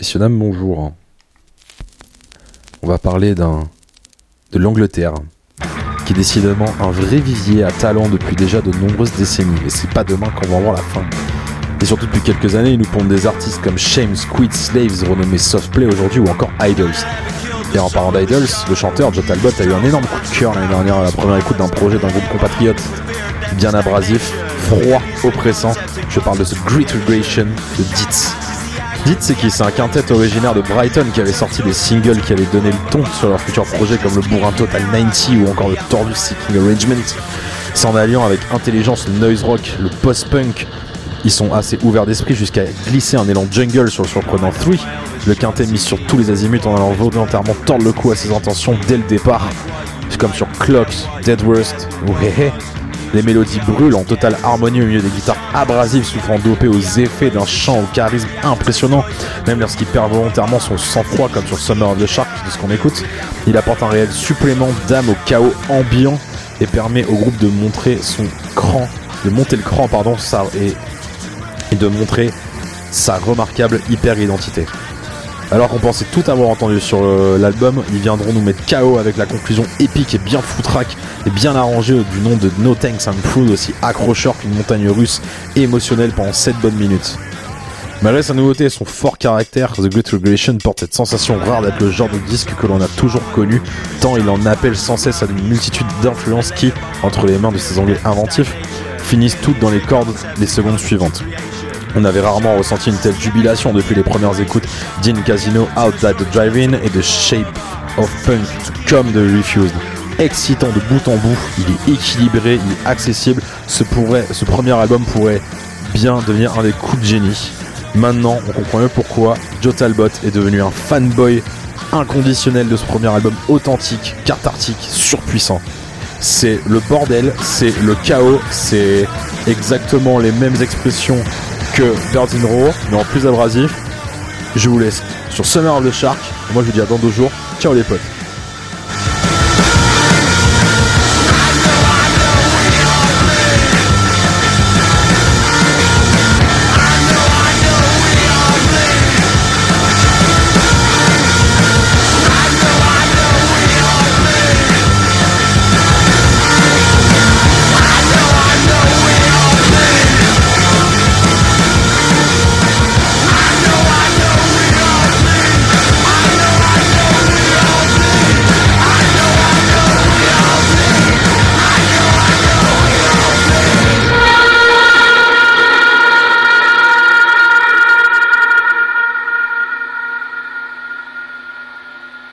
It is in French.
Messieurs, dames, bonjour. On va parler d'un de l'Angleterre, qui est décidément un vrai vivier à talent depuis déjà de nombreuses décennies. Et c'est pas demain qu'on va en voir la fin. Et surtout depuis quelques années, ils nous pondent des artistes comme Shame, Squid, Slaves, renommés Softplay aujourd'hui, ou encore Idols. Et en parlant d'Idols, le chanteur Joe Talbot a eu un énorme coup de cœur l'année dernière à la première écoute d'un projet d'un groupe compatriote bien abrasif, froid, oppressant. Je parle de ce Great Regression de Ditz. Ditz, c'est qui C'est un quintet originaire de Brighton qui avait sorti des singles qui allaient donner le ton sur leur futur projet comme le bourrin Total 90 ou encore le Tordu Seeking Arrangement. S'en alliant avec intelligence le noise rock, le post-punk, ils sont assez ouverts d'esprit jusqu'à glisser un élan jungle sur le surprenant 3. Le quintet mis sur tous les azimuts en allant volontairement tordre le cou à ses intentions dès le départ. Comme sur Clocks, Dead Worst ou Hehe. Les mélodies brûlent en totale harmonie au milieu des guitares abrasives souffrant dopées aux effets d'un chant au charisme impressionnant, même lorsqu'il perd volontairement son sang-froid comme sur Summer of the Shark de ce qu'on écoute. Il apporte un réel supplément d'âme au chaos ambiant et permet au groupe de montrer son cran, de monter le cran pardon, et, et de montrer sa remarquable hyper-identité. Alors qu'on pensait tout avoir entendu sur euh, l'album, ils viendront nous mettre KO avec la conclusion épique et bien foutraque et bien arrangée du nom de No Thanks and Food, aussi accrocheur qu'une montagne russe émotionnelle pendant 7 bonnes minutes. Malgré sa nouveauté et son fort caractère, The Great Regression porte cette sensation rare d'être le genre de disque que l'on a toujours connu, tant il en appelle sans cesse à une multitude d'influences qui, entre les mains de ses anglais inventifs, finissent toutes dans les cordes des secondes suivantes. On avait rarement ressenti une telle jubilation depuis les premières écoutes d'In Casino, Outside the Drive-In et de Shape of Punk comme de Refused. Excitant de bout en bout, il est équilibré, il est accessible. Ce, premier album pourrait bien devenir un des coups de génie. Maintenant, on comprend mieux pourquoi Joe Talbot est devenu un fanboy inconditionnel de ce premier album authentique, cathartique, surpuissant. C'est le bordel, c'est le chaos, c'est exactement les mêmes expressions que Birds in Row, mais en plus abrasif. Je vous laisse sur Summer of the Shark. Moi, je vous dis à dans deux jours. Ciao les potes.